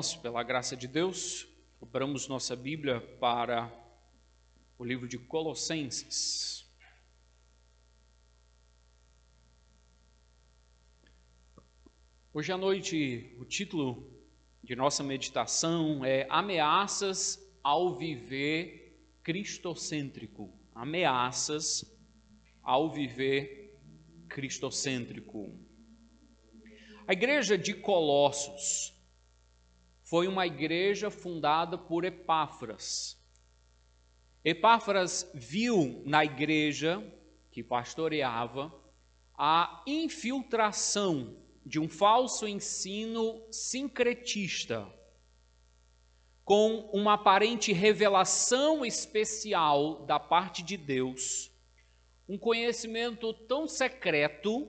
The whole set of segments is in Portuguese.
nós, pela graça de Deus, compramos nossa Bíblia para o livro de Colossenses. Hoje à noite, o título de nossa meditação é Ameaças ao Viver Cristocêntrico. Ameaças ao Viver Cristocêntrico. A igreja de Colossos foi uma igreja fundada por Epáfras. Epáfras viu na igreja que pastoreava a infiltração de um falso ensino sincretista, com uma aparente revelação especial da parte de Deus, um conhecimento tão secreto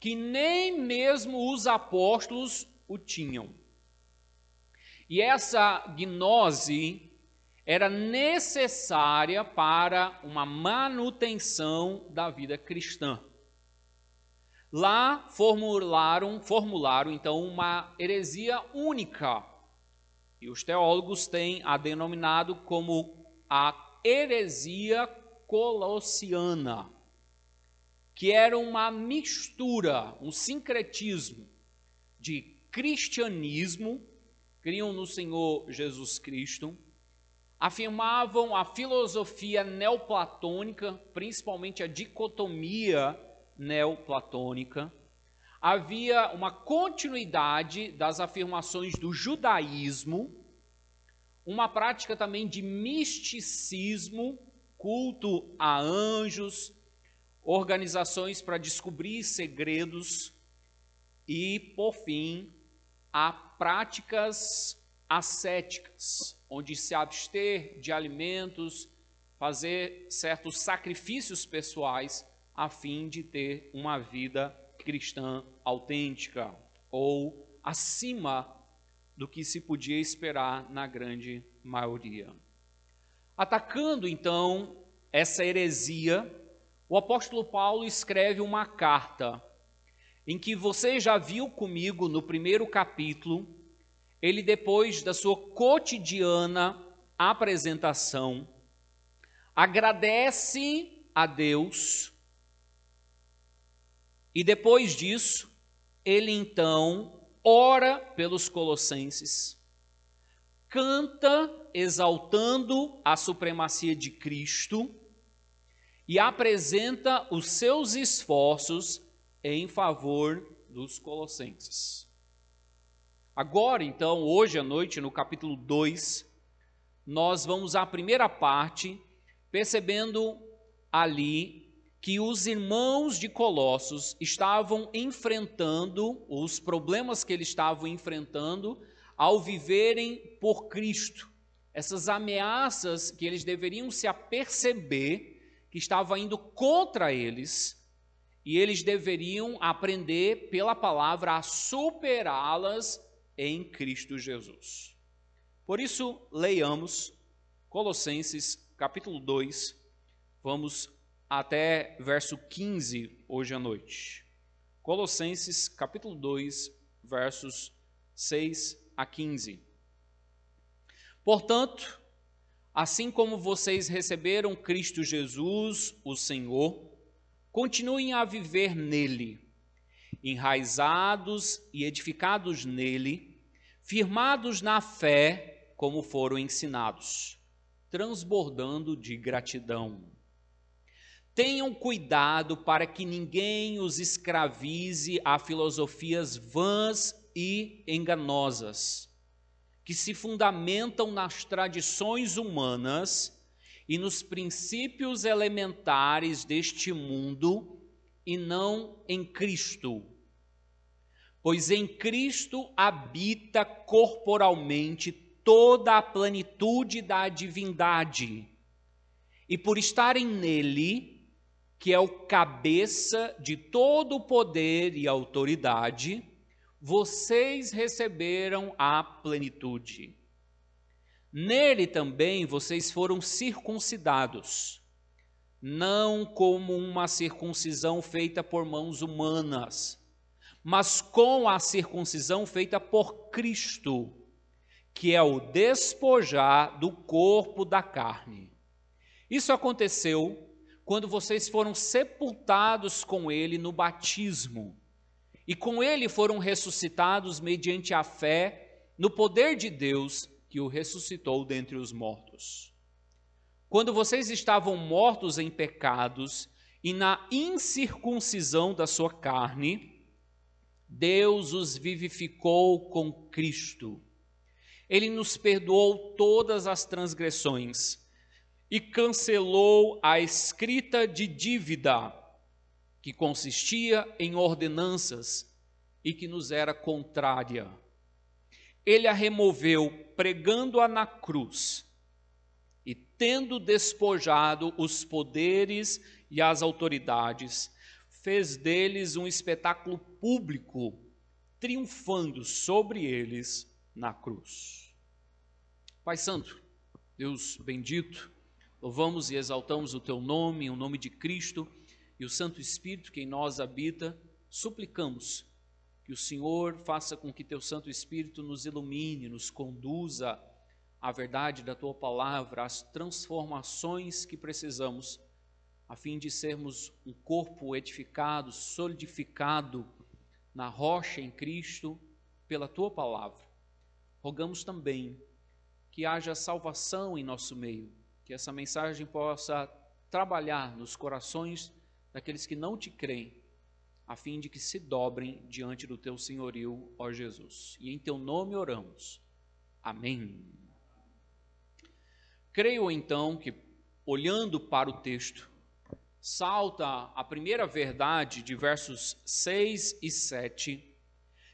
que nem mesmo os apóstolos o tinham. E essa gnose era necessária para uma manutenção da vida cristã. Lá formularam, formularam então uma heresia única. E os teólogos têm a denominado como a heresia colossiana, que era uma mistura, um sincretismo de cristianismo criam no Senhor Jesus Cristo, afirmavam a filosofia neoplatônica, principalmente a dicotomia neoplatônica. Havia uma continuidade das afirmações do judaísmo, uma prática também de misticismo, culto a anjos, organizações para descobrir segredos e, por fim, a práticas ascéticas, onde se abster de alimentos, fazer certos sacrifícios pessoais a fim de ter uma vida cristã autêntica ou acima do que se podia esperar na grande maioria. Atacando então essa heresia, o apóstolo Paulo escreve uma carta em que você já viu comigo no primeiro capítulo, ele depois da sua cotidiana apresentação, agradece a Deus e depois disso, ele então ora pelos colossenses, canta exaltando a supremacia de Cristo e apresenta os seus esforços em favor dos colossenses. Agora, então, hoje à noite, no capítulo 2, nós vamos à primeira parte, percebendo ali que os irmãos de Colossos estavam enfrentando os problemas que eles estavam enfrentando ao viverem por Cristo. Essas ameaças que eles deveriam se aperceber que estava indo contra eles e eles deveriam aprender pela palavra a superá-las em Cristo Jesus. Por isso, leiamos Colossenses capítulo 2, vamos até verso 15 hoje à noite. Colossenses capítulo 2, versos 6 a 15. Portanto, assim como vocês receberam Cristo Jesus, o Senhor, continuem a viver nele, enraizados e edificados nele, firmados na fé, como foram ensinados, transbordando de gratidão. Tenham cuidado para que ninguém os escravize a filosofias vãs e enganosas, que se fundamentam nas tradições humanas e nos princípios elementares deste mundo e não em Cristo. Pois em Cristo habita corporalmente toda a plenitude da divindade. E por estarem nele, que é o cabeça de todo o poder e autoridade, vocês receberam a plenitude. Nele também vocês foram circuncidados, não como uma circuncisão feita por mãos humanas, mas com a circuncisão feita por Cristo, que é o despojar do corpo da carne. Isso aconteceu quando vocês foram sepultados com ele no batismo, e com ele foram ressuscitados mediante a fé no poder de Deus que o ressuscitou dentre os mortos. Quando vocês estavam mortos em pecados e na incircuncisão da sua carne, Deus os vivificou com Cristo. Ele nos perdoou todas as transgressões e cancelou a escrita de dívida, que consistia em ordenanças e que nos era contrária. Ele a removeu, pregando-a na cruz, e tendo despojado os poderes e as autoridades, fez deles um espetáculo público, triunfando sobre eles na cruz. Pai Santo, Deus bendito, Louvamos e exaltamos o teu nome, o nome de Cristo e o Santo Espírito que em nós habita. Suplicamos que o Senhor faça com que teu Santo Espírito nos ilumine, nos conduza à verdade da tua palavra, às transformações que precisamos, a fim de sermos um corpo edificado, solidificado na rocha em Cristo pela tua palavra. Rogamos também que haja salvação em nosso meio que essa mensagem possa trabalhar nos corações daqueles que não te creem, a fim de que se dobrem diante do teu senhorio, ó Jesus. E em teu nome oramos. Amém. Creio então que, olhando para o texto, salta a primeira verdade de versos 6 e 7,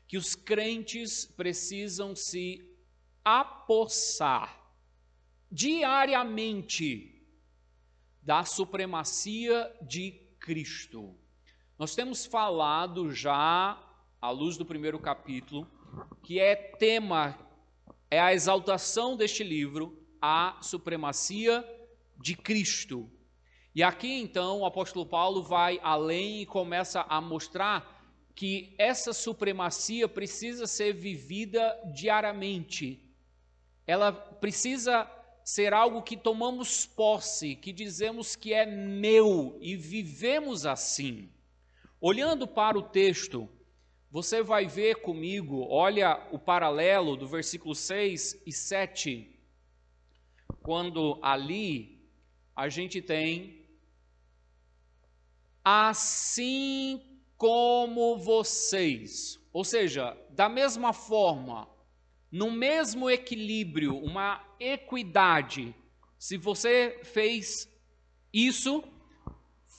que os crentes precisam se apossar diariamente da supremacia de Cristo. Nós temos falado já, à luz do primeiro capítulo, que é tema, é a exaltação deste livro, a supremacia de Cristo. E aqui então o apóstolo Paulo vai além e começa a mostrar que essa supremacia precisa ser vivida diariamente. Ela precisa ser algo que tomamos posse, que dizemos que é meu e vivemos assim. Olhando para o texto, você vai ver comigo, olha o paralelo do versículo 6 e 7, quando ali a gente tem assim como vocês, ou seja, da mesma forma, no mesmo equilíbrio, uma equidade. Se você fez isso,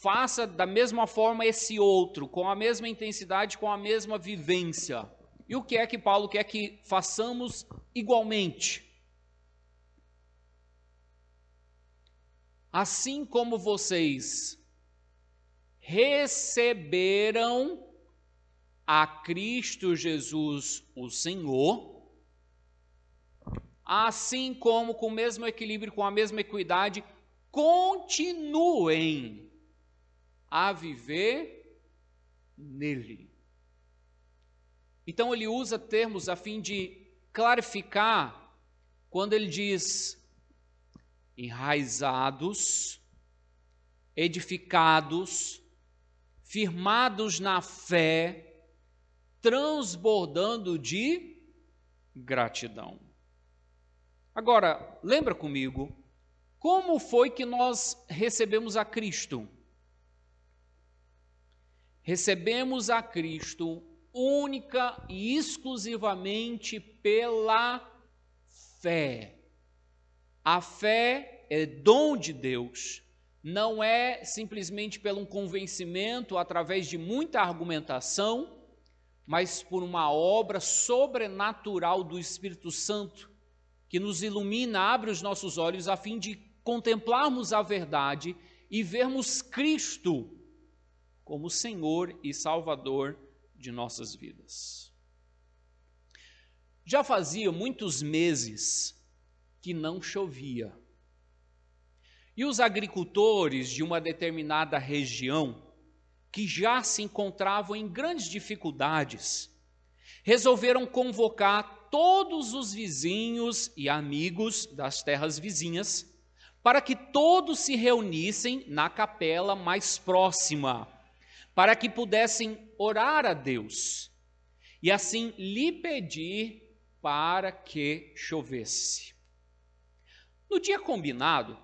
faça da mesma forma esse outro, com a mesma intensidade, com a mesma vivência. E o que é que Paulo quer que façamos igualmente? Assim como vocês receberam a Cristo Jesus, o Senhor, assim como com o mesmo equilíbrio, com a mesma equidade, continuem a viver nele. Então ele usa termos a fim de clarificar quando ele diz enraizados, edificados, firmados na fé, transbordando de gratidão. Agora, lembra comigo, como foi que nós recebemos a Cristo? Recebemos a Cristo única e exclusivamente pela fé. A fé é dom de Deus, não é simplesmente pelo um convencimento através de muita argumentação, mas por uma obra sobrenatural do Espírito Santo que nos ilumina, abre os nossos olhos a fim de contemplarmos a verdade e vermos Cristo como Senhor e Salvador de nossas vidas. Já fazia muitos meses que não chovia. E os agricultores de uma determinada região, que já se encontravam em grandes dificuldades, resolveram convocar todos os vizinhos e amigos das terras vizinhas, para que todos se reunissem na capela mais próxima, para que pudessem orar a Deus e assim lhe pedir para que chovesse. No dia combinado,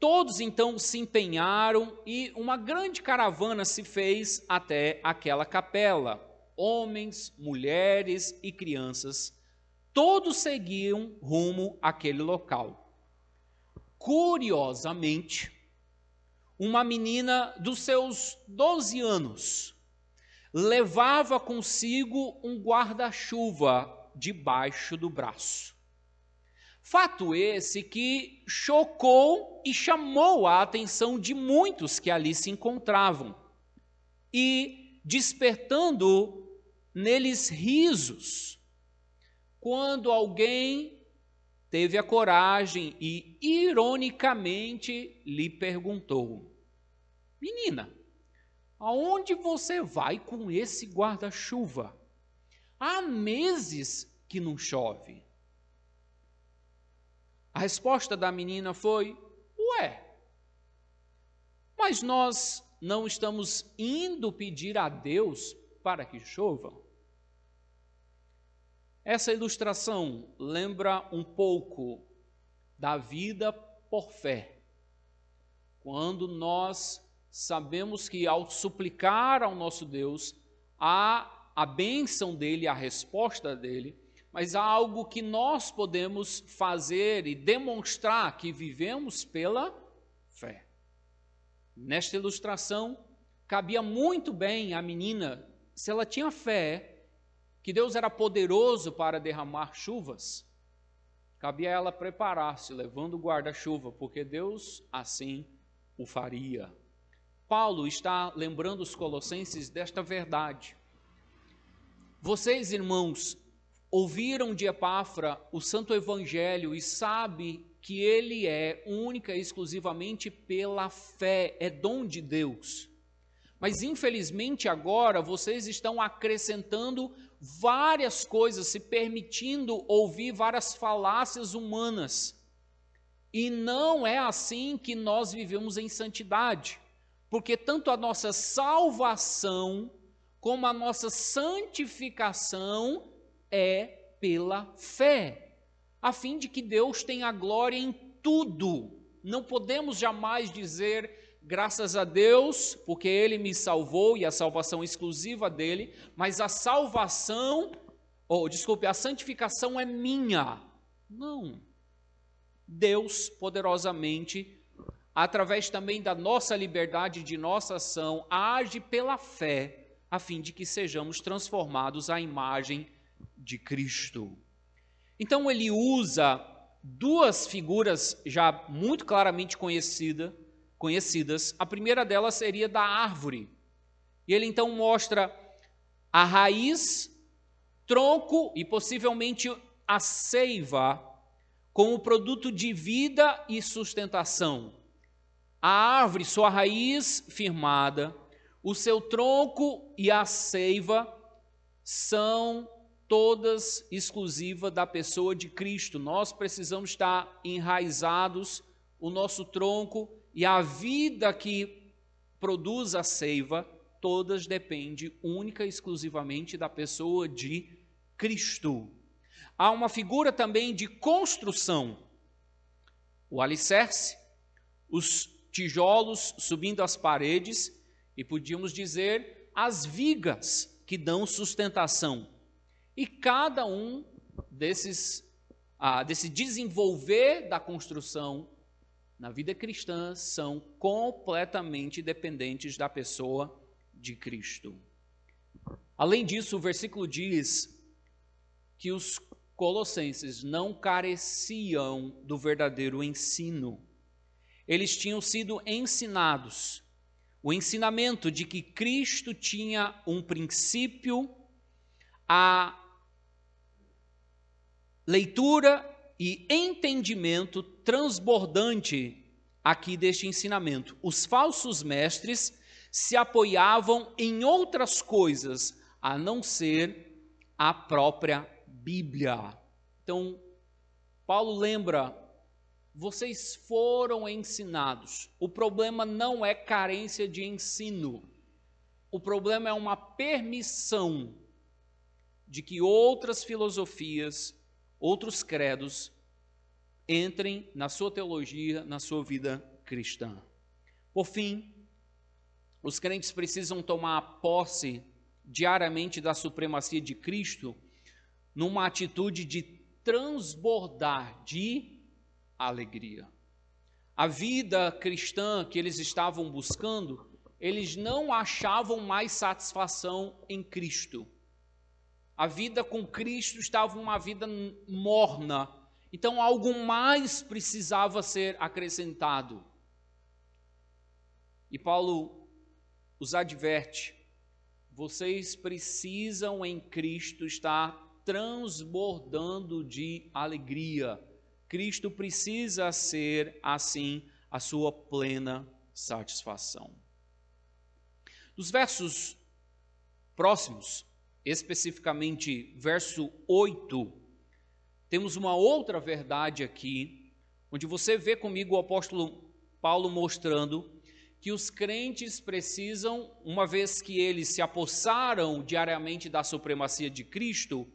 todos então se empenharam e uma grande caravana se fez até aquela capela. Homens, mulheres e crianças, todos seguiam rumo àquele local. Curiosamente, uma menina dos seus 12 anos levava consigo um guarda-chuva debaixo do braço. Fato esse que chocou e chamou a atenção de muitos que ali se encontravam, e despertando neles risos, quando alguém teve a coragem e, ironicamente, lhe perguntou: Menina, aonde você vai com esse guarda-chuva? Há meses que não chove. A resposta da menina foi: Ué, mas nós não estamos indo pedir a Deus para que chova? Essa ilustração lembra um pouco da vida por fé. Quando nós sabemos que ao suplicar ao nosso Deus, há a bênção dele, a resposta dele, mas há algo que nós podemos fazer e demonstrar que vivemos pela fé. Nesta ilustração, cabia muito bem a menina, se ela tinha fé, que Deus era poderoso para derramar chuvas, cabia ela preparar-se, levando o guarda-chuva, porque Deus assim o faria. Paulo está lembrando os colossenses desta verdade. Vocês, irmãos, ouviram de Epáfra o santo evangelho e sabe que ele é única e exclusivamente pela fé, é dom de Deus. Mas infelizmente agora vocês estão acrescentando várias coisas, se permitindo ouvir várias falácias humanas. E não é assim que nós vivemos em santidade, porque tanto a nossa salvação como a nossa santificação é pela fé, a fim de que Deus tenha glória em tudo. Não podemos jamais dizer graças a Deus, porque Ele me salvou e a salvação exclusiva dele, mas a salvação, ou desculpe, a santificação é minha. Não. Deus poderosamente, através também da nossa liberdade de nossa ação, age pela fé, a fim de que sejamos transformados à imagem de Cristo. Então ele usa duas figuras já muito claramente conhecidas conhecidas. A primeira delas seria da árvore. E ele então mostra a raiz, tronco e possivelmente a seiva como produto de vida e sustentação. A árvore, sua raiz firmada, o seu tronco e a seiva são todas exclusivas da pessoa de Cristo. Nós precisamos estar enraizados, o nosso tronco e a vida que produz a seiva, todas depende única e exclusivamente da pessoa de Cristo. Há uma figura também de construção. O alicerce, os tijolos subindo as paredes e podíamos dizer as vigas que dão sustentação. E cada um desses ah, desse desenvolver da construção na vida cristã são completamente dependentes da pessoa de Cristo. Além disso, o versículo diz que os colossenses não careciam do verdadeiro ensino. Eles tinham sido ensinados o ensinamento de que Cristo tinha um princípio, a leitura e entendimento transbordante aqui deste ensinamento. Os falsos mestres se apoiavam em outras coisas a não ser a própria Bíblia. Então, Paulo lembra vocês foram ensinados. O problema não é carência de ensino. O problema é uma permissão de que outras filosofias, outros credos entrem na sua teologia, na sua vida cristã. Por fim, os crentes precisam tomar posse diariamente da supremacia de Cristo numa atitude de transbordar de alegria. A vida cristã que eles estavam buscando, eles não achavam mais satisfação em Cristo. A vida com Cristo estava uma vida morna. Então algo mais precisava ser acrescentado. E Paulo os adverte: vocês precisam em Cristo estar transbordando de alegria Cristo precisa ser, assim, a sua plena satisfação. Nos versos próximos, especificamente verso 8, temos uma outra verdade aqui, onde você vê comigo o apóstolo Paulo mostrando que os crentes precisam, uma vez que eles se apossaram diariamente da supremacia de Cristo,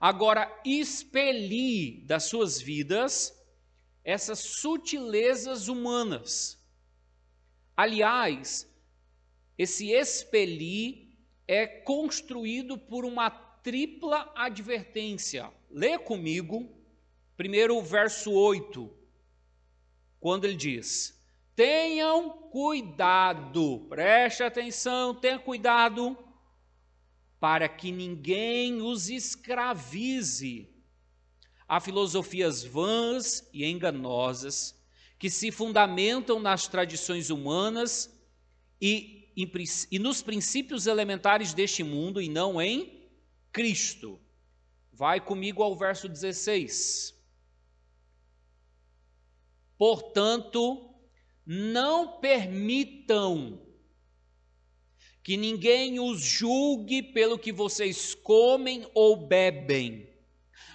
agora expelir das suas vidas essas sutilezas humanas. Aliás, esse expelir é construído por uma tripla advertência. Lê comigo, primeiro o verso 8, quando ele diz: Tenham cuidado, preste atenção, tenha cuidado para que ninguém os escravize a filosofias vãs e enganosas que se fundamentam nas tradições humanas e, e, nos princípios elementares deste mundo e não em Cristo. Vai comigo ao verso 16. Portanto, não permitam que ninguém os julgue pelo que vocês comem ou bebem,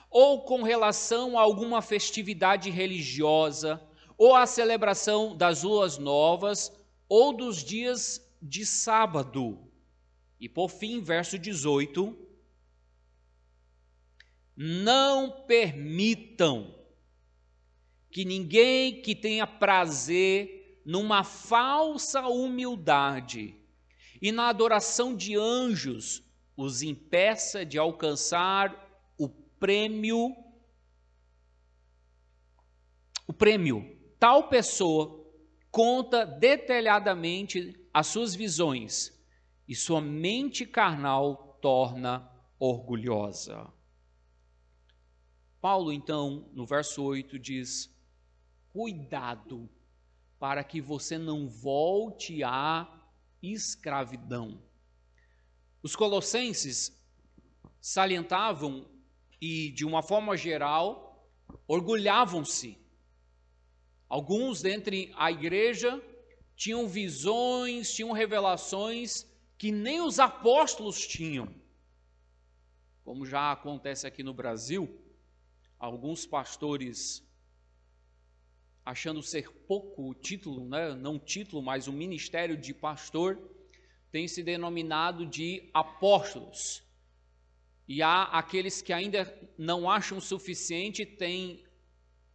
ou com relação a alguma festividade religiosa, ou a celebração das luas novas, ou dos dias de sábado. E por fim, verso 18: Não permitam que ninguém que tenha prazer numa falsa humildade, e na adoração de anjos os impeça de alcançar o prêmio o prêmio. Tal pessoa conta detalhadamente as suas visões e sua mente carnal torna orgulhosa. Paulo, então, no verso 8, diz: Cuidado para que você não volte a escravidão. Os colossenses salientavam e, de uma forma geral, orgulhavam-se. Alguns dentre a igreja tinham visões, tinham revelações que nem os apóstolos tinham. Como já acontece aqui no Brasil, alguns pastores achando ser pouco o título, né? não título, mas o ministério de pastor, tem se denominado de apóstolos. E há aqueles que ainda não acham suficiente, têm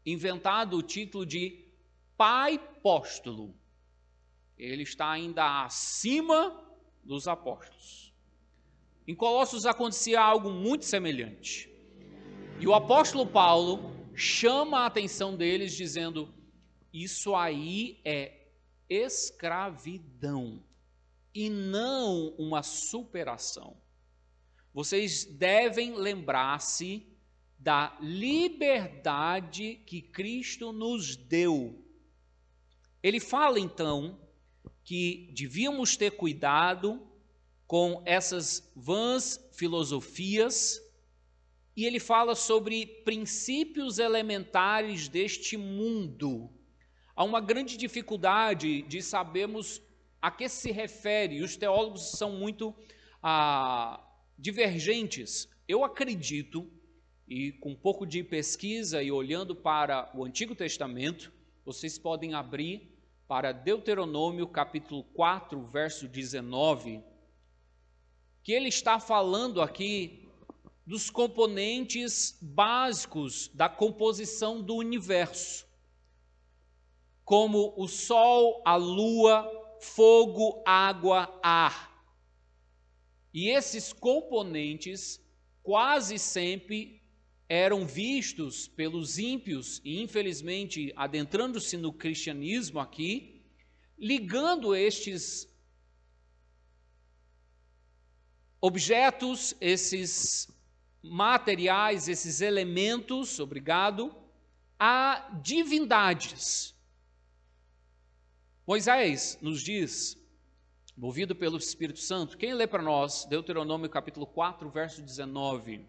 inventado o título de pai apóstolo. Ele está ainda acima dos apóstolos. Em Colossos acontecia algo muito semelhante. E o apóstolo Paulo chama a atenção deles dizendo: isso aí é escravidão e não uma superação. Vocês devem lembrar-se da liberdade que Cristo nos deu. Ele fala então que devíamos ter cuidado com essas vãs filosofias, e ele fala sobre princípios elementares deste mundo Há uma grande dificuldade de sabermos a que se refere, os teólogos são muito ah, divergentes. Eu acredito e com um pouco de pesquisa e olhando para o Antigo Testamento, vocês podem abrir para Deuteronômio capítulo 4, verso 19, que ele está falando aqui dos componentes básicos da composição do universo, como o sol, a lua, fogo, água, ar. E esses componentes quase sempre eram vistos pelos ímpios, e infelizmente adentrando-se no cristianismo aqui, ligando estes objetos, esses materiais, esses elementos, obrigado, a divindades. Moisés nos diz, movido pelo Espírito Santo, quem lê para nós Deuteronômio capítulo 4, verso 19.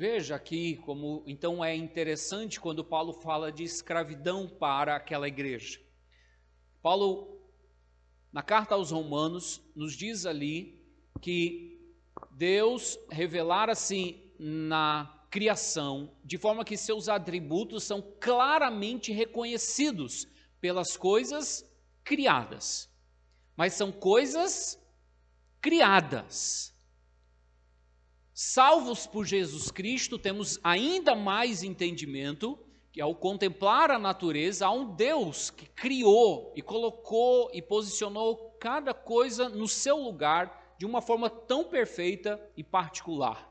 Veja aqui como então é interessante quando Paulo fala de escravidão para aquela igreja. Paulo, na carta aos Romanos, nos diz ali que Deus revelara assim na criação, de forma que seus atributos são claramente reconhecidos pelas coisas criadas. Mas são coisas criadas. Salvos por Jesus Cristo, temos ainda mais entendimento que ao contemplar a natureza, há um Deus que criou e colocou e posicionou cada coisa no seu lugar de uma forma tão perfeita e particular.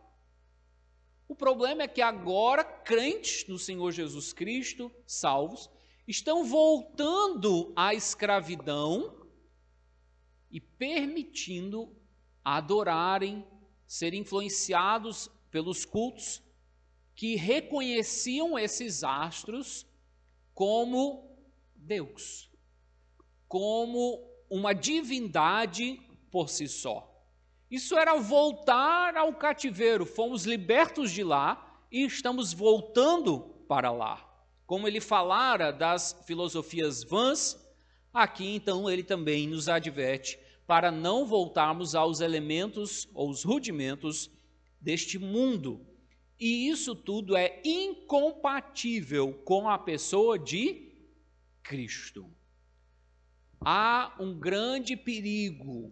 O problema é que agora crentes no Senhor Jesus Cristo, salvos, estão voltando à escravidão e permitindo adorarem ser influenciados pelos cultos que reconheciam esses astros como Deus, como uma divindade por si só. Isso era voltar ao cativeiro, fomos libertos de lá e estamos voltando para lá. Como ele falara das filosofias vãs, aqui então ele também nos adverte para não voltarmos aos elementos ou os rudimentos deste mundo. E isso tudo é incompatível com a pessoa de Cristo. Há um grande perigo,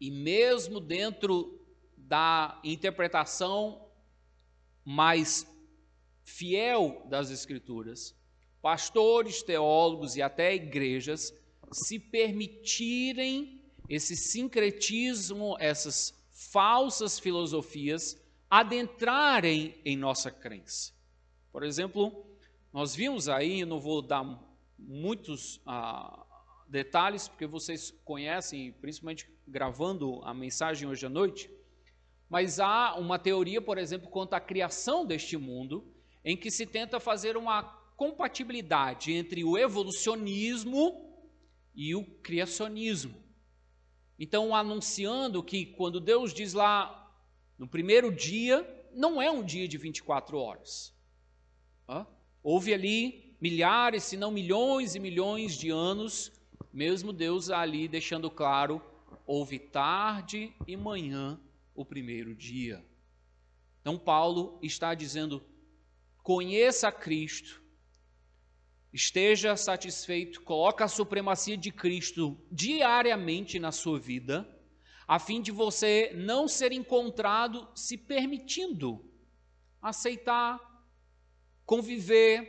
e mesmo dentro da interpretação mais fiel das Escrituras, pastores, teólogos e até igrejas se permitirem esse sincretismo, essas falsas filosofias adentrarem em nossa crença. Por exemplo, nós vimos aí, não vou dar muitos ah, detalhes, porque vocês conhecem, principalmente gravando a mensagem hoje à noite, mas há uma teoria, por exemplo, quanto à criação deste mundo, em que se tenta fazer uma compatibilidade entre o evolucionismo e o criacionismo. Então, anunciando que quando Deus diz lá no primeiro dia, não é um dia de 24 horas. Hã? Houve ali milhares, se não milhões e milhões de anos, mesmo Deus ali deixando claro: houve tarde e manhã o primeiro dia. Então, Paulo está dizendo: conheça Cristo, esteja satisfeito, coloque a supremacia de Cristo diariamente na sua vida, a fim de você não ser encontrado se permitindo aceitar, conviver,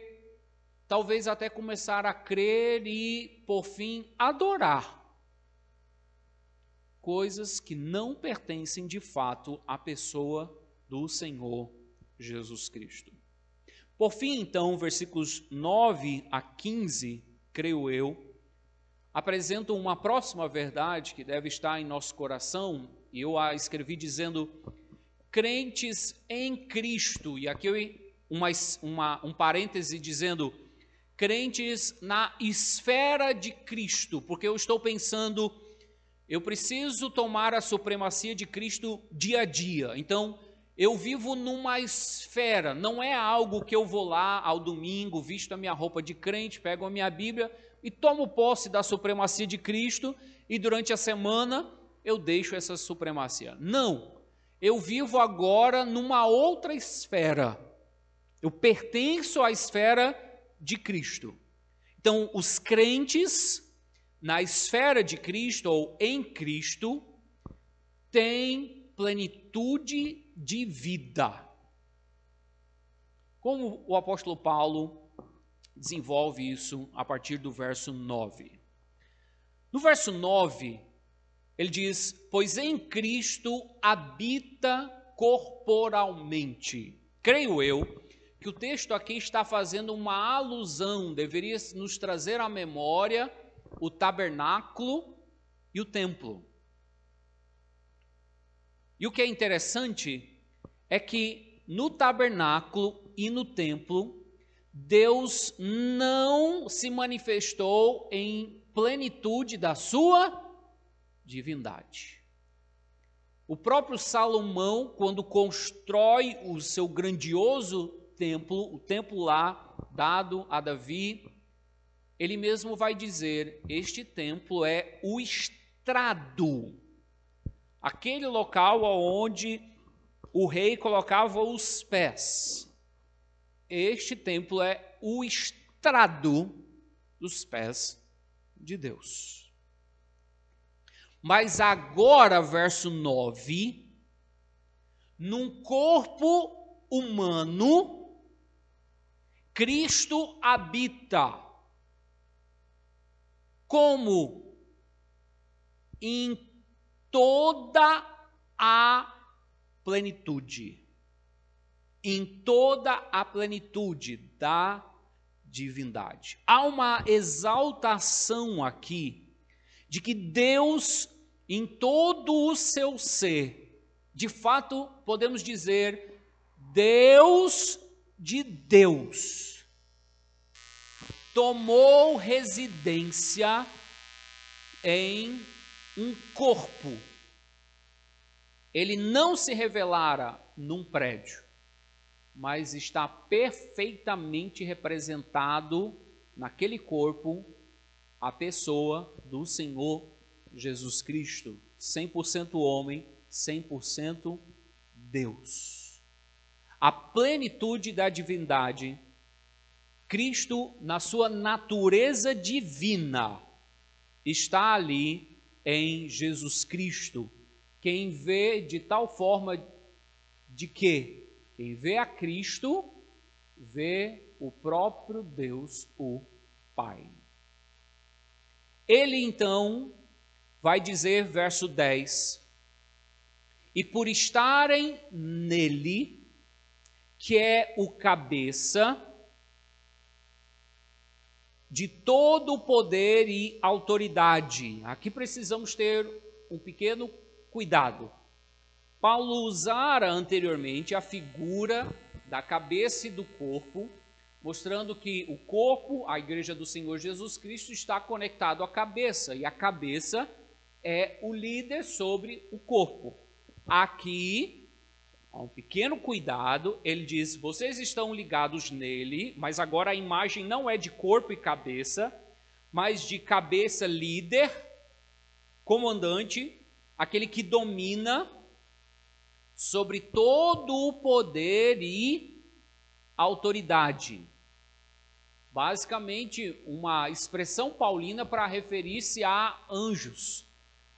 talvez até começar a crer e, por fim, adorar coisas que não pertencem de fato à pessoa do Senhor Jesus Cristo. Por fim, então, versículos 9 a 15, creio eu, apresentam uma próxima verdade que deve estar em nosso coração, e eu a escrevi dizendo: crentes em Cristo, e aqui eu, uma, uma, um parêntese dizendo: crentes na esfera de Cristo, porque eu estou pensando, eu preciso tomar a supremacia de Cristo dia a dia. Então, eu vivo numa esfera, não é algo que eu vou lá ao domingo, visto a minha roupa de crente, pego a minha Bíblia e tomo posse da supremacia de Cristo e durante a semana eu deixo essa supremacia. Não. Eu vivo agora numa outra esfera. Eu pertenço à esfera de Cristo. Então, os crentes na esfera de Cristo ou em Cristo têm plenitude de vida. Como o apóstolo Paulo desenvolve isso a partir do verso 9. No verso 9, ele diz: Pois em Cristo habita corporalmente. Creio eu que o texto aqui está fazendo uma alusão, deveria nos trazer à memória o tabernáculo e o templo. E o que é interessante é que no tabernáculo e no templo, Deus não se manifestou em plenitude da sua divindade. O próprio Salomão, quando constrói o seu grandioso templo, o templo lá dado a Davi, ele mesmo vai dizer: Este templo é o estrado aquele local onde o rei colocava os pés. Este templo é o estrado dos pés de Deus. Mas agora, verso 9, num corpo humano, Cristo habita. Como? Em toda a plenitude. Em toda a plenitude da divindade. Há uma exaltação aqui de que Deus, em todo o seu ser, de fato, podemos dizer, Deus de Deus, tomou residência em um corpo. Ele não se revelara num prédio, mas está perfeitamente representado naquele corpo a pessoa do Senhor Jesus Cristo, 100% homem, 100% Deus. A plenitude da divindade, Cristo, na sua natureza divina, está ali em Jesus Cristo. Quem vê de tal forma de que quem vê a Cristo vê o próprio Deus, o Pai. Ele então vai dizer, verso 10: E por estarem nele, que é o cabeça, de todo o poder e autoridade. Aqui precisamos ter um pequeno cuidado. Paulo usara anteriormente a figura da cabeça e do corpo, mostrando que o corpo, a igreja do Senhor Jesus Cristo, está conectado à cabeça, e a cabeça é o líder sobre o corpo. Aqui Um pequeno cuidado, ele diz: vocês estão ligados nele, mas agora a imagem não é de corpo e cabeça, mas de cabeça líder, comandante, aquele que domina sobre todo o poder e autoridade. Basicamente, uma expressão paulina para referir-se a anjos,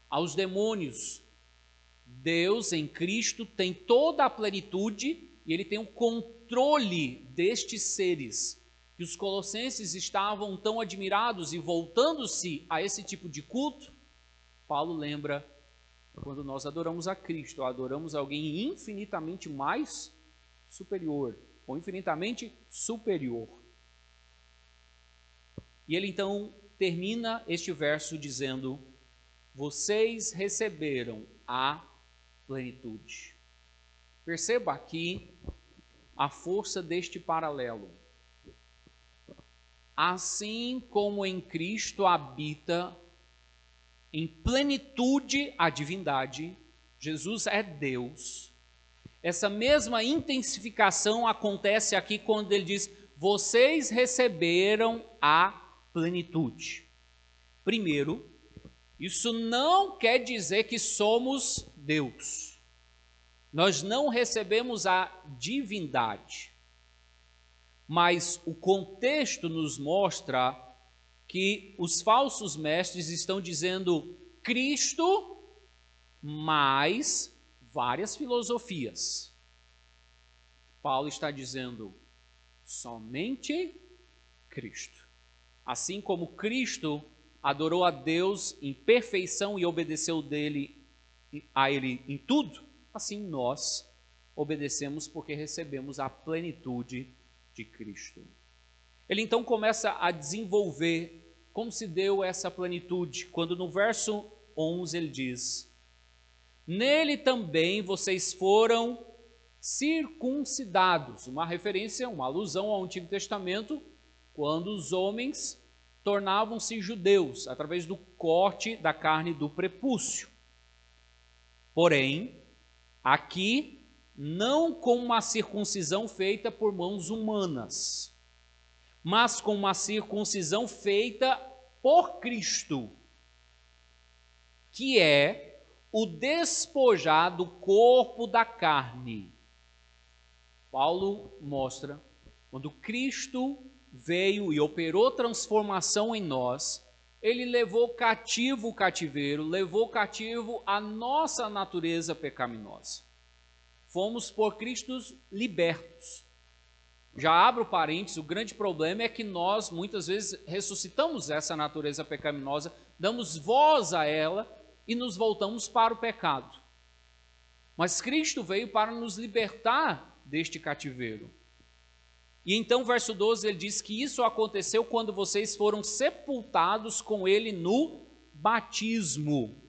aos demônios, Deus em Cristo tem toda a plenitude e ele tem o controle destes seres. Que os colossenses estavam tão admirados e voltando-se a esse tipo de culto, Paulo lembra quando nós adoramos a Cristo, adoramos alguém infinitamente mais superior, ou infinitamente superior. E ele então termina este verso dizendo: Vocês receberam a plenitude. Perceba aqui a força deste paralelo. assim como em Cristo habita em plenitude a divindade, Jesus é Deus. Essa mesma intensificação acontece aqui quando ele diz: Vocês receberam a plenitude. Primeiro, isso não quer dizer que somos Deus. Nós não recebemos a divindade. Mas o contexto nos mostra que os falsos mestres estão dizendo Cristo mais várias filosofias. Paulo está dizendo somente Cristo. Assim como Cristo adorou a Deus em perfeição e obedeceu dele a ele em tudo, assim nós obedecemos porque recebemos a plenitude de Cristo. Ele então começa a desenvolver como se deu essa plenitude, quando no verso 11 ele diz: Nele também vocês foram circuncidados, uma referência, uma alusão ao Antigo Testamento, quando os homens tornavam-se judeus através do corte da carne do prepúcio. Porém, aqui não com uma circuncisão feita por mãos humanas, mas com uma circuncisão feita por Cristo, que é o despojar do corpo da carne. Paulo mostra quando Cristo veio e operou transformação em nós, ele levou cativo o cativeiro, levou cativo a nossa natureza pecaminosa fomos por Cristo libertos. Já abro parênteses, o grande problema é que nós muitas vezes ressuscitamos essa natureza pecaminosa, damos voz a ela e nos voltamos para o pecado. Mas Cristo veio para nos libertar deste cativeiro. E então, verso 12, ele diz que isso aconteceu quando vocês foram sepultados com ele no batismo.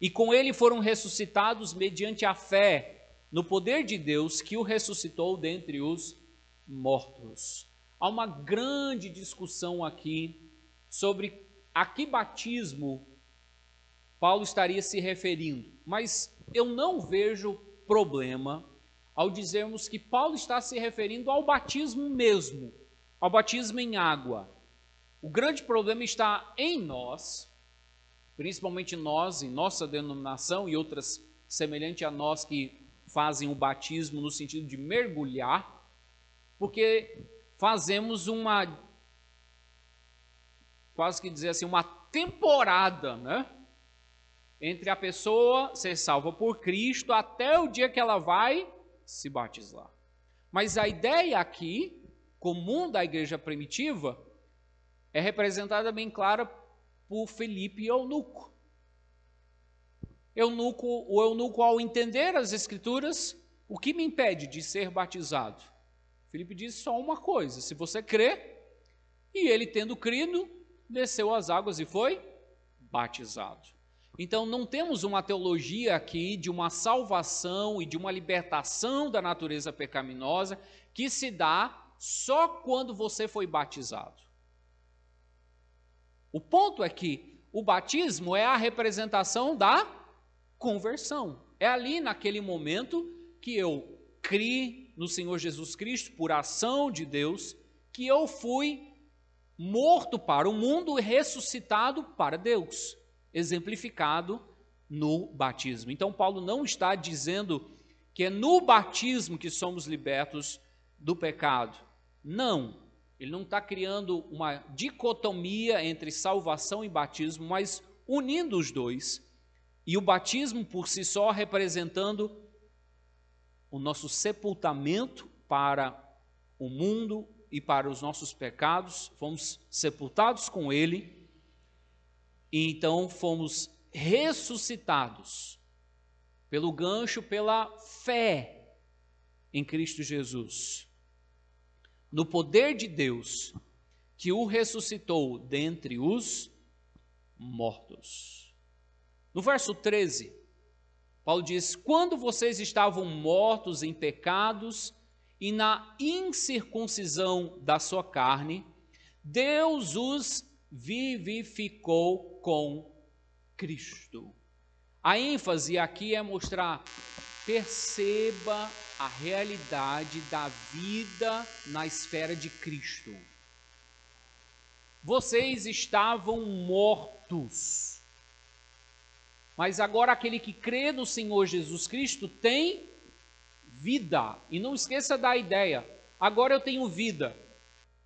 E com ele foram ressuscitados mediante a fé no poder de Deus que o ressuscitou dentre os mortos. Há uma grande discussão aqui sobre a que batismo Paulo estaria se referindo, mas eu não vejo problema ao dizermos que Paulo está se referindo ao batismo mesmo, ao batismo em água. O grande problema está em nós, principalmente nós, em nossa denominação e outras semelhante a nós que fazem o batismo no sentido de mergulhar, porque fazemos uma quase que dizer assim, uma temporada, né? Entre a pessoa ser salva por Cristo até o dia que ela vai se batizar. Mas a ideia aqui, comum da igreja primitiva, é representada bem clara por Felipe e Eunuco. Eunuco, o eunuco, ao entender as Escrituras, o que me impede de ser batizado? Filipe diz só uma coisa: se você crê, e ele, tendo crido, desceu as águas e foi batizado. Então, não temos uma teologia aqui de uma salvação e de uma libertação da natureza pecaminosa que se dá só quando você foi batizado. O ponto é que o batismo é a representação da conversão. É ali, naquele momento, que eu criei no Senhor Jesus Cristo, por ação de Deus, que eu fui morto para o mundo e ressuscitado para Deus, exemplificado no batismo. Então, Paulo não está dizendo que é no batismo que somos libertos do pecado. Não, ele não está criando uma dicotomia entre salvação e batismo, mas unindo os dois e o batismo por si só representando o nosso sepultamento para o mundo e para os nossos pecados, fomos sepultados com Ele, e então fomos ressuscitados pelo gancho, pela fé em Cristo Jesus, no poder de Deus que o ressuscitou dentre os mortos. No verso 13, Paulo diz: Quando vocês estavam mortos em pecados e na incircuncisão da sua carne, Deus os vivificou com Cristo. A ênfase aqui é mostrar, perceba a realidade da vida na esfera de Cristo. Vocês estavam mortos, mas agora aquele que crê no Senhor Jesus Cristo tem vida. E não esqueça da ideia: agora eu tenho vida.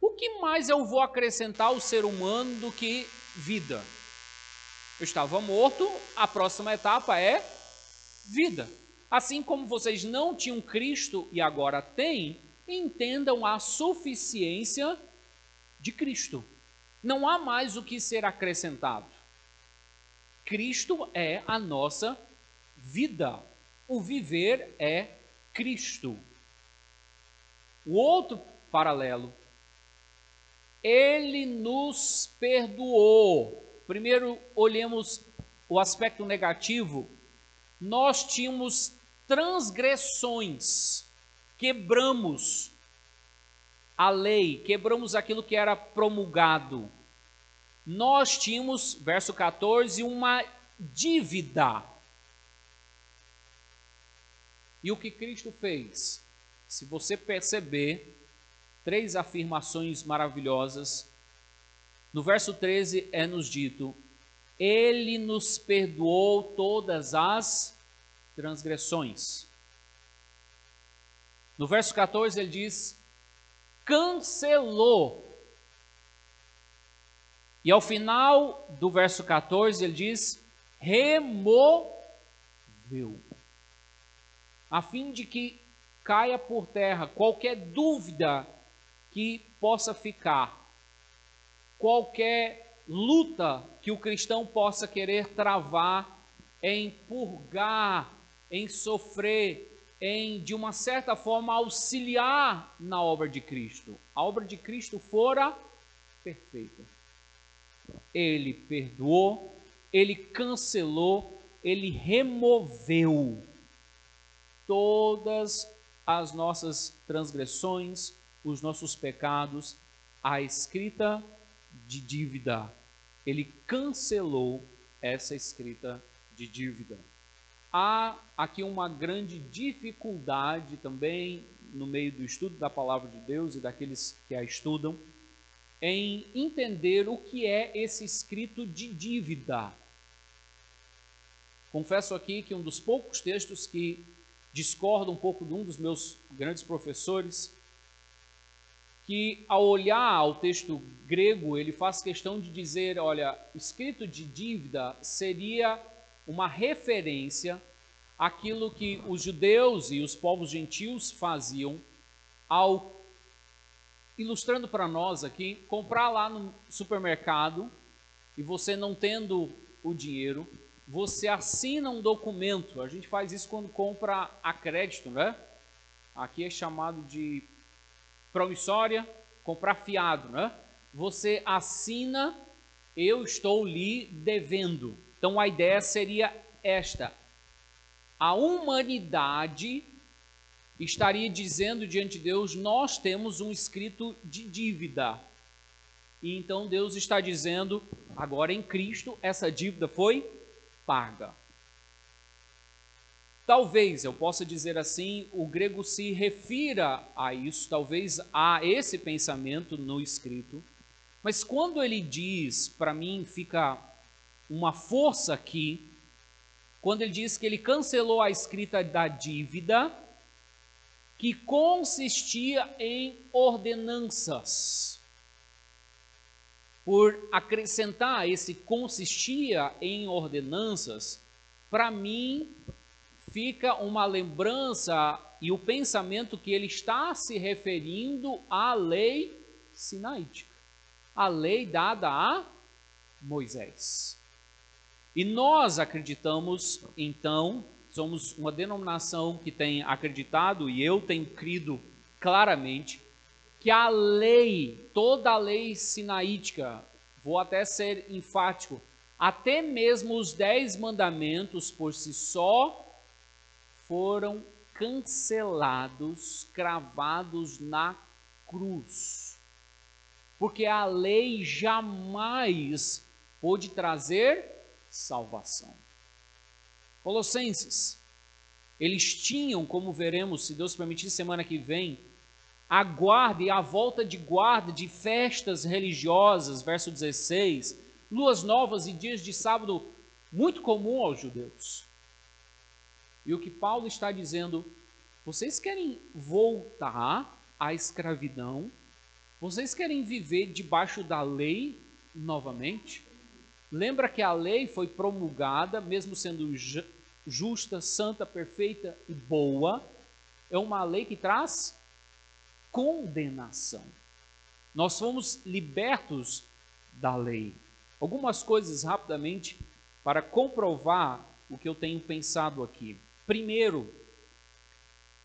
O que mais eu vou acrescentar ao ser humano do que vida? Eu estava morto, a próxima etapa é vida. Assim como vocês não tinham Cristo e agora têm, entendam a suficiência de Cristo. Não há mais o que ser acrescentado. Cristo é a nossa vida. O viver é Cristo. O outro paralelo, ele nos perdoou. Primeiro, olhemos o aspecto negativo. Nós tínhamos transgressões, quebramos a lei, quebramos aquilo que era promulgado. Nós tínhamos, verso 14, uma dívida. E o que Cristo fez? Se você perceber, três afirmações maravilhosas no verso 13 é nos dito: Ele nos perdoou todas as transgressões. No verso 14 ele diz: cancelou. E ao final do verso 14 ele diz: removeu. A fim de que caia por terra qualquer dúvida que possa ficar qualquer luta que o cristão possa querer travar em purgar, em sofrer, em de uma certa forma auxiliar na obra de Cristo. A obra de Cristo fora perfeita. Ele perdoou, ele cancelou, ele removeu todas as nossas transgressões, os nossos pecados, a escrita de dívida. Ele cancelou essa escrita de dívida. Há aqui uma grande dificuldade também no meio do estudo da palavra de Deus e daqueles que a estudam em entender o que é esse escrito de dívida. Confesso aqui que um dos poucos textos que discorda um pouco de um dos meus grandes professores que ao olhar ao texto grego, ele faz questão de dizer, olha, escrito de dívida seria uma referência àquilo que os judeus e os povos gentios faziam ao ilustrando para nós aqui, comprar lá no supermercado e você não tendo o dinheiro, você assina um documento. A gente faz isso quando compra a crédito, né? Aqui é chamado de promissória, comprar fiado, né? Você assina, eu estou lhe devendo. Então a ideia seria esta: a humanidade estaria dizendo diante de Deus: nós temos um escrito de dívida. E então Deus está dizendo: agora em Cristo essa dívida foi paga. Talvez, eu possa dizer assim, o grego se refira a isso, talvez a esse pensamento no escrito, mas quando ele diz, para mim fica uma força aqui, quando ele diz que ele cancelou a escrita da dívida, que consistia em ordenanças. Por acrescentar esse consistia em ordenanças, para mim fica uma lembrança e o pensamento que ele está se referindo à lei sinaítica, a lei dada a Moisés. E nós acreditamos, então, somos uma denominação que tem acreditado, e eu tenho crido claramente, que a lei, toda a lei sinaítica, vou até ser enfático, até mesmo os dez mandamentos por si só, foram cancelados, cravados na cruz. porque a lei jamais pôde trazer salvação. Colossenses, eles tinham, como veremos, se Deus permitir, semana que vem, a guarda e a volta de guarda de festas religiosas, verso 16, luas novas e dias de sábado, muito comum aos judeus. E o que Paulo está dizendo, vocês querem voltar à escravidão? Vocês querem viver debaixo da lei novamente? Lembra que a lei foi promulgada, mesmo sendo justa, santa, perfeita e boa, é uma lei que traz condenação. Nós fomos libertos da lei. Algumas coisas rapidamente para comprovar o que eu tenho pensado aqui. Primeiro,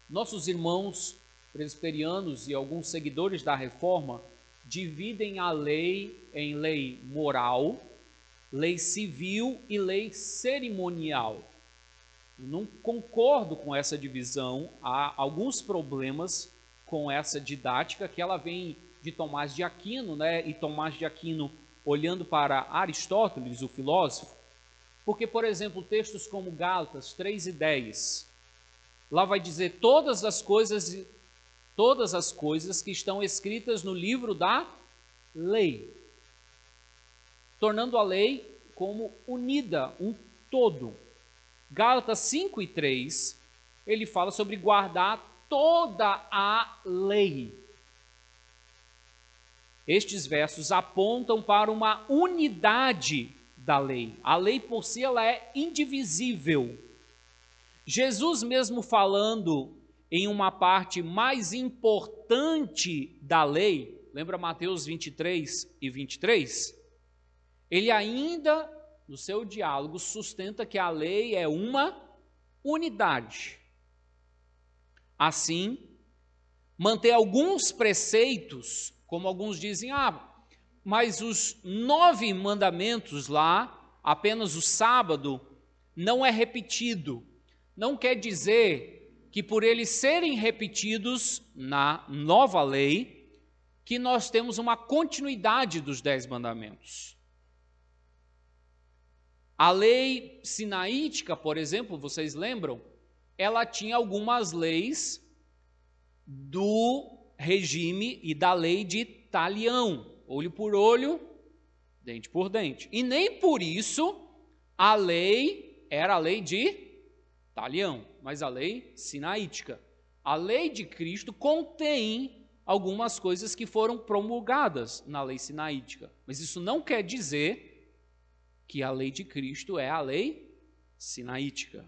nossos irmãos presbiterianos e alguns seguidores da reforma dividem a lei em lei moral, lei civil e lei cerimonial. Eu não concordo com essa divisão, há alguns problemas com essa didática que ela vem de Tomás de Aquino, né? E Tomás de Aquino olhando para Aristóteles, o filósofo, porque, por exemplo, textos como Gálatas 3 e 10, lá vai dizer todas as coisas, todas as coisas que estão escritas no livro da lei, tornando a lei como unida, um todo. Gálatas 5 e 3, ele fala sobre guardar toda a lei. Estes versos apontam para uma unidade da lei. A lei por si ela é indivisível. Jesus mesmo falando em uma parte mais importante da lei, lembra Mateus 23 e 23? Ele ainda no seu diálogo sustenta que a lei é uma unidade. Assim, manter alguns preceitos, como alguns dizem, ah, mas os nove mandamentos lá, apenas o sábado, não é repetido. Não quer dizer que por eles serem repetidos na nova lei, que nós temos uma continuidade dos dez mandamentos. A lei sinaítica, por exemplo, vocês lembram? ela tinha algumas leis do regime e da lei de talião, olho por olho, dente por dente. E nem por isso a lei era a lei de talião, mas a lei sinaítica. A lei de Cristo contém algumas coisas que foram promulgadas na lei sinaítica, mas isso não quer dizer que a lei de Cristo é a lei sinaítica.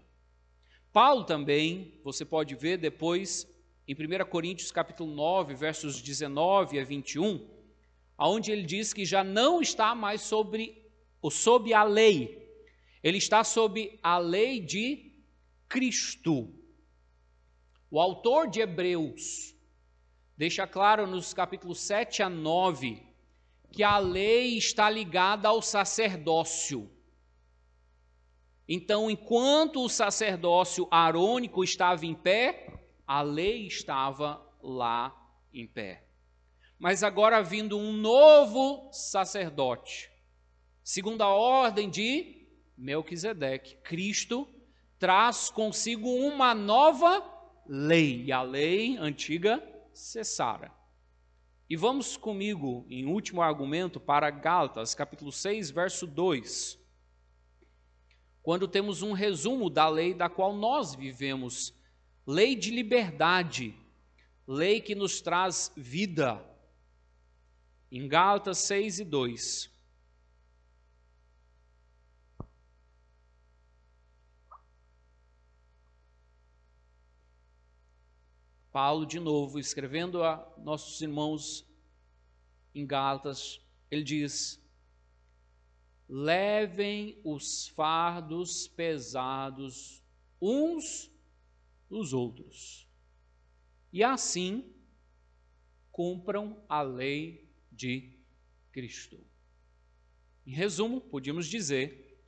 Paulo também, você pode ver depois em 1 Coríntios capítulo 9, versos 19 a 21, aonde ele diz que já não está mais sobre sob a lei. Ele está sob a lei de Cristo. O autor de Hebreus deixa claro nos capítulos 7 a 9 que a lei está ligada ao sacerdócio. Então, enquanto o sacerdócio arônico estava em pé, a lei estava lá em pé. Mas agora vindo um novo sacerdote, segundo a ordem de Melquisedeque, Cristo traz consigo uma nova lei, e a lei antiga cessara. E vamos comigo em último argumento para Gálatas, capítulo 6, verso 2 quando temos um resumo da lei da qual nós vivemos lei de liberdade, lei que nos traz vida. Em Gálatas 6 e 2. Paulo, de novo, escrevendo a nossos irmãos em Gálatas, ele diz: levem os fardos pesados uns dos outros, e assim cumpram a lei de Cristo. Em resumo, podíamos dizer: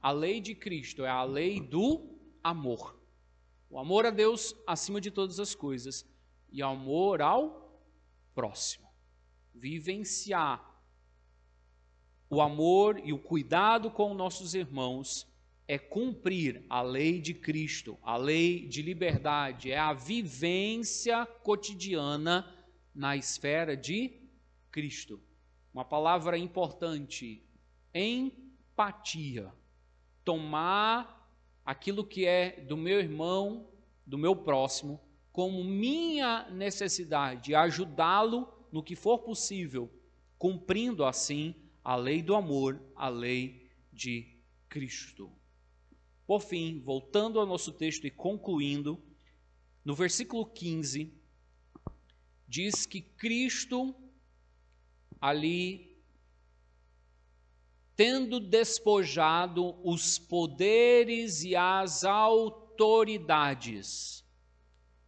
a lei de Cristo é a lei do amor. O amor a Deus acima de todas as coisas e amor ao próximo. vivenciar o amor e o cuidado com nossos irmãos é cumprir a lei de Cristo, a lei de liberdade, é a vivência cotidiana na esfera de Cristo. Uma palavra importante, empatia. Tomar aquilo que é do meu irmão, do meu próximo, como minha necessidade, ajudá-lo no que for possível, cumprindo assim a lei do amor, a lei de Cristo. Por fim, voltando ao nosso texto e concluindo, no versículo 15, diz que Cristo, ali, tendo despojado os poderes e as autoridades,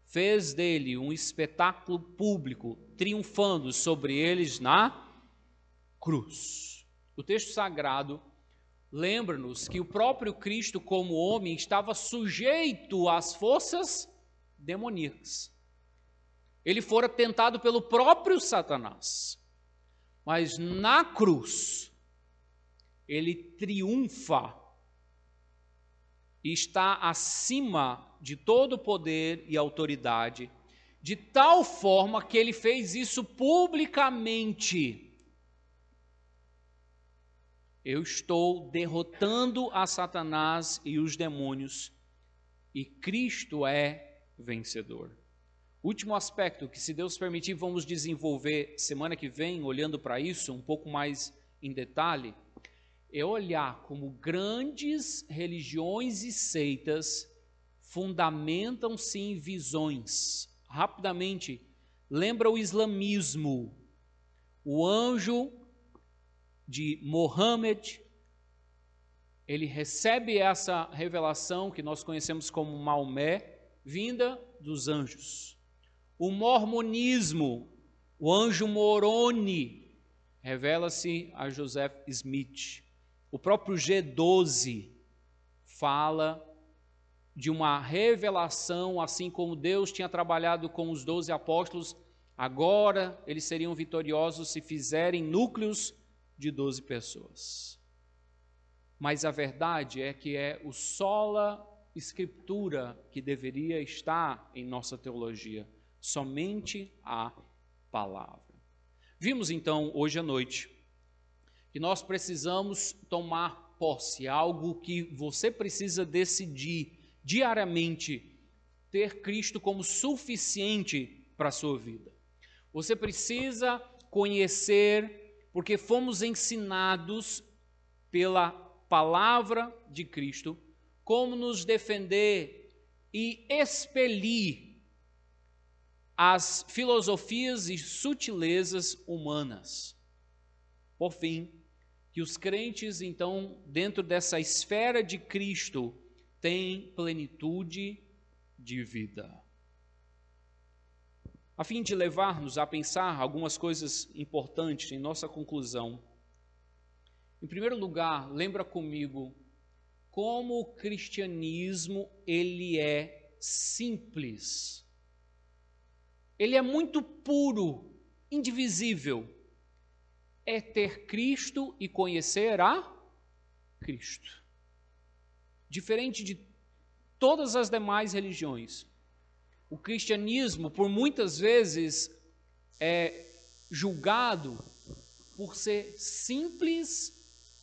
fez dele um espetáculo público, triunfando sobre eles na cruz. O texto sagrado lembra-nos que o próprio Cristo, como homem, estava sujeito às forças demoníacas. Ele fora tentado pelo próprio Satanás. Mas na cruz, ele triunfa e está acima de todo poder e autoridade, de tal forma que ele fez isso publicamente eu estou derrotando a Satanás e os demônios, e Cristo é vencedor. Último aspecto que, se Deus permitir, vamos desenvolver semana que vem, olhando para isso um pouco mais em detalhe, é olhar como grandes religiões e seitas fundamentam-se em visões. Rapidamente, lembra o islamismo. O anjo de Mohammed, ele recebe essa revelação que nós conhecemos como Maomé, vinda dos anjos. O mormonismo, o anjo Moroni, revela-se a Joseph Smith. O próprio G12 fala de uma revelação, assim como Deus tinha trabalhado com os doze apóstolos, agora eles seriam vitoriosos se fizerem núcleos de 12 pessoas. Mas a verdade é que é o sola escritura que deveria estar em nossa teologia, somente a palavra. Vimos então hoje à noite que nós precisamos tomar posse, algo que você precisa decidir diariamente ter Cristo como suficiente para a sua vida. Você precisa conhecer porque fomos ensinados pela palavra de Cristo como nos defender e expelir as filosofias e sutilezas humanas. Por fim, que os crentes, então, dentro dessa esfera de Cristo, têm plenitude de vida a fim de levar-nos a pensar algumas coisas importantes em nossa conclusão. Em primeiro lugar, lembra comigo como o cristianismo ele é simples. Ele é muito puro, indivisível. É ter Cristo e conhecer a Cristo. Diferente de todas as demais religiões, o cristianismo, por muitas vezes, é julgado por ser simples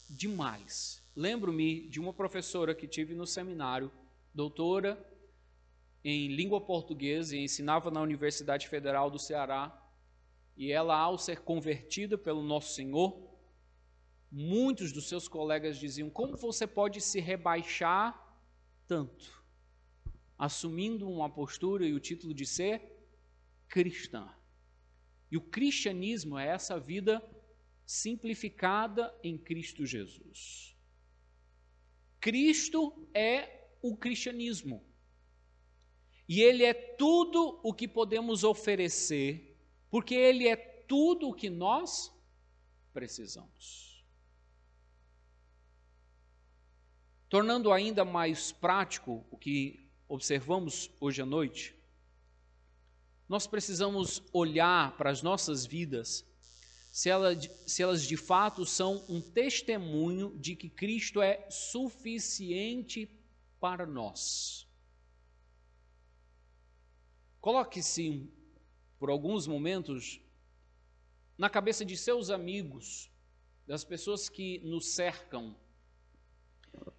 demais. Lembro-me de uma professora que tive no seminário, doutora em língua portuguesa e ensinava na Universidade Federal do Ceará. E ela, ao ser convertida pelo Nosso Senhor, muitos dos seus colegas diziam: Como você pode se rebaixar tanto? assumindo uma postura e o título de ser cristã. E o cristianismo é essa vida simplificada em Cristo Jesus. Cristo é o cristianismo. E ele é tudo o que podemos oferecer, porque ele é tudo o que nós precisamos. Tornando ainda mais prático o que observamos hoje à noite, nós precisamos olhar para as nossas vidas se, ela, se elas de fato são um testemunho de que Cristo é suficiente para nós. Coloque-se por alguns momentos na cabeça de seus amigos, das pessoas que nos cercam,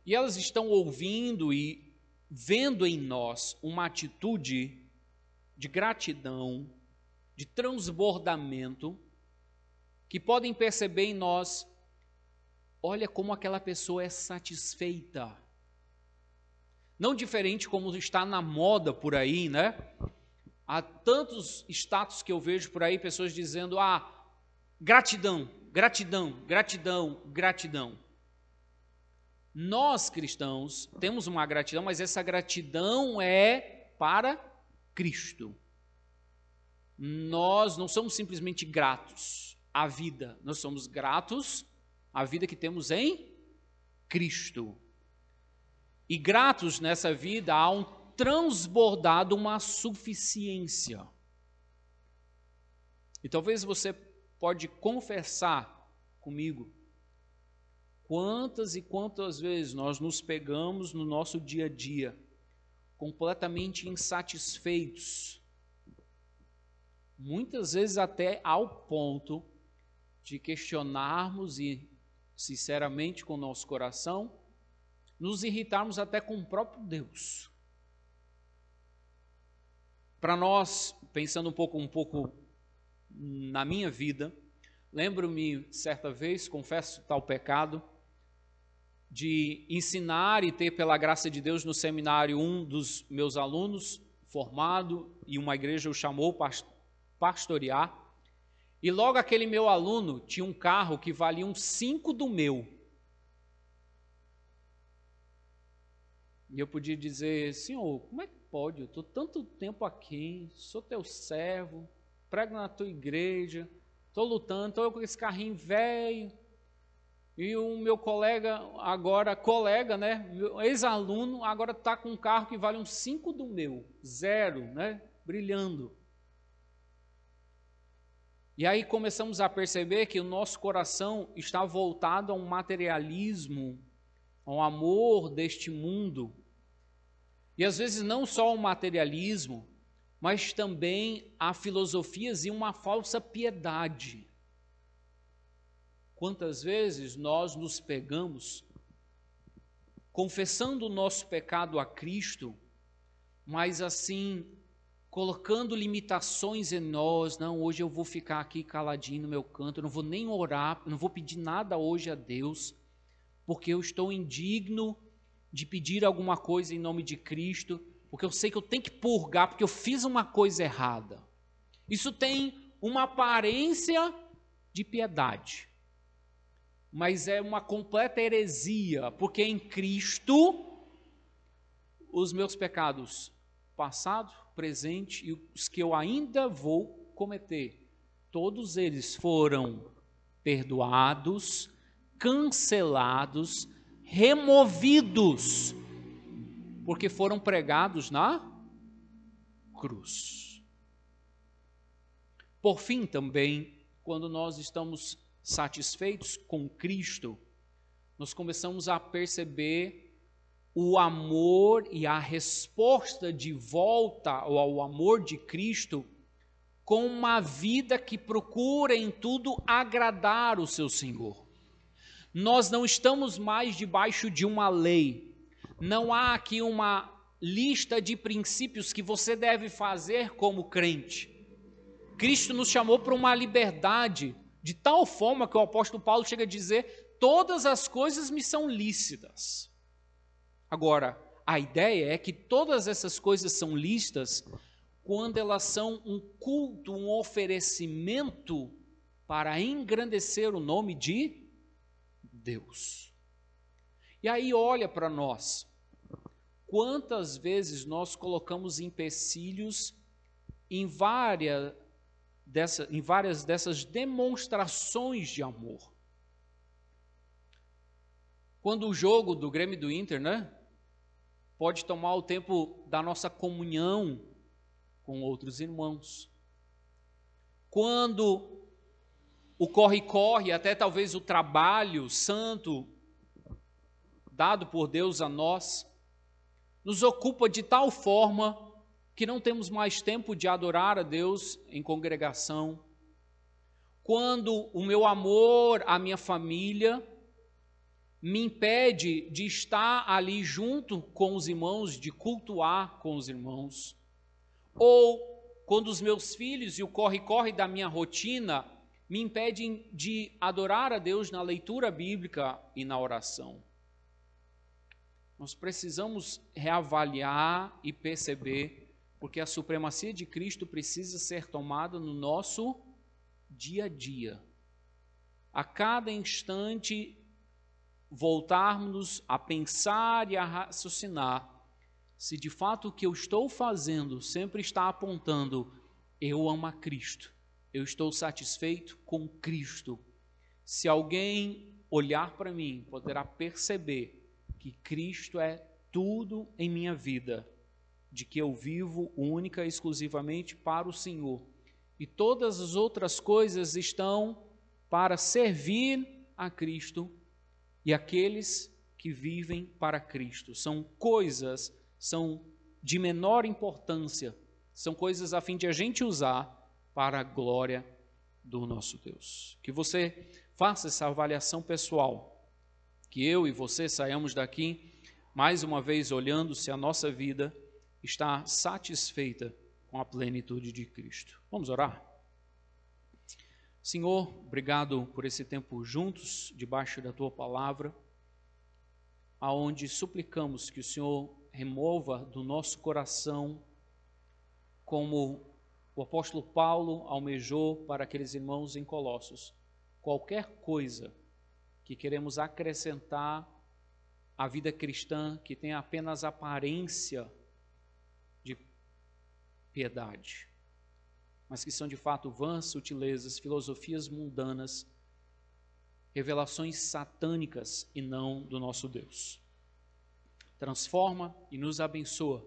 e elas estão ouvindo e vendo em nós uma atitude de gratidão, de transbordamento, que podem perceber em nós, olha como aquela pessoa é satisfeita. Não diferente como está na moda por aí, né? Há tantos status que eu vejo por aí, pessoas dizendo: ah, gratidão, gratidão, gratidão, gratidão. Nós cristãos temos uma gratidão, mas essa gratidão é para Cristo. Nós não somos simplesmente gratos a vida. Nós somos gratos à vida que temos em Cristo. E gratos nessa vida há um transbordado, uma suficiência. E talvez você pode confessar comigo quantas e quantas vezes nós nos pegamos no nosso dia a dia completamente insatisfeitos, muitas vezes até ao ponto de questionarmos e, sinceramente, com o nosso coração, nos irritarmos até com o próprio Deus. Para nós, pensando um pouco, um pouco na minha vida, lembro-me certa vez, confesso tal pecado, de ensinar e ter pela graça de Deus no seminário um dos meus alunos formado e uma igreja o chamou pastorear. E logo aquele meu aluno tinha um carro que valia um cinco do meu. E eu podia dizer, senhor, como é que pode? Eu estou tanto tempo aqui, sou teu servo, prego na tua igreja, estou lutando, estou com esse carrinho velho. E o meu colega, agora colega, né, ex-aluno, agora está com um carro que vale um cinco do meu, zero, né, brilhando. E aí começamos a perceber que o nosso coração está voltado a um materialismo, a um amor deste mundo. E às vezes não só o materialismo, mas também a filosofias e uma falsa piedade. Quantas vezes nós nos pegamos confessando o nosso pecado a Cristo, mas assim colocando limitações em nós. Não, hoje eu vou ficar aqui caladinho no meu canto, não vou nem orar, não vou pedir nada hoje a Deus, porque eu estou indigno de pedir alguma coisa em nome de Cristo, porque eu sei que eu tenho que purgar, porque eu fiz uma coisa errada. Isso tem uma aparência de piedade, mas é uma completa heresia, porque em Cristo os meus pecados passado, presente e os que eu ainda vou cometer. Todos eles foram perdoados, cancelados, removidos, porque foram pregados na cruz. Por fim, também, quando nós estamos satisfeitos com Cristo, nós começamos a perceber o amor e a resposta de volta ao amor de Cristo com uma vida que procura em tudo agradar o seu Senhor. Nós não estamos mais debaixo de uma lei, não há aqui uma lista de princípios que você deve fazer como crente. Cristo nos chamou para uma liberdade, de tal forma que o apóstolo Paulo chega a dizer: todas as coisas me são lícitas. Agora, a ideia é que todas essas coisas são listas quando elas são um culto, um oferecimento para engrandecer o nome de Deus. E aí olha para nós. Quantas vezes nós colocamos empecilhos em várias, dessa, em várias dessas demonstrações de amor? Quando o jogo do Grêmio do Inter, né? pode tomar o tempo da nossa comunhão com outros irmãos. Quando o corre-corre, até talvez o trabalho santo dado por Deus a nós, nos ocupa de tal forma que não temos mais tempo de adorar a Deus em congregação. Quando o meu amor à minha família me impede de estar ali junto com os irmãos, de cultuar com os irmãos. Ou quando os meus filhos e o corre-corre da minha rotina me impedem de adorar a Deus na leitura bíblica e na oração. Nós precisamos reavaliar e perceber, porque a supremacia de Cristo precisa ser tomada no nosso dia a dia. A cada instante voltarmos a pensar e a raciocinar se de fato o que eu estou fazendo sempre está apontando eu amo a Cristo, eu estou satisfeito com Cristo. Se alguém olhar para mim, poderá perceber que Cristo é tudo em minha vida, de que eu vivo única e exclusivamente para o Senhor. E todas as outras coisas estão para servir a Cristo e aqueles que vivem para Cristo. São coisas, são de menor importância, são coisas a fim de a gente usar para a glória do nosso Deus. Que você faça essa avaliação pessoal, que eu e você saiamos daqui mais uma vez olhando se a nossa vida está satisfeita com a plenitude de Cristo. Vamos orar? Senhor, obrigado por esse tempo juntos, debaixo da tua palavra, aonde suplicamos que o Senhor remova do nosso coração, como o apóstolo Paulo almejou para aqueles irmãos em Colossos, qualquer coisa que queremos acrescentar à vida cristã que tenha apenas aparência de piedade mas que são de fato vãs sutilezas, filosofias mundanas, revelações satânicas e não do nosso Deus. Transforma e nos abençoa,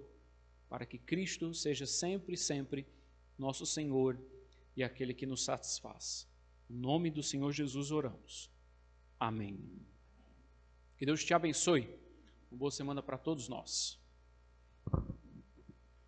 para que Cristo seja sempre, sempre nosso Senhor e aquele que nos satisfaz. Em nome do Senhor Jesus oramos. Amém. Que Deus te abençoe. Uma boa semana para todos nós.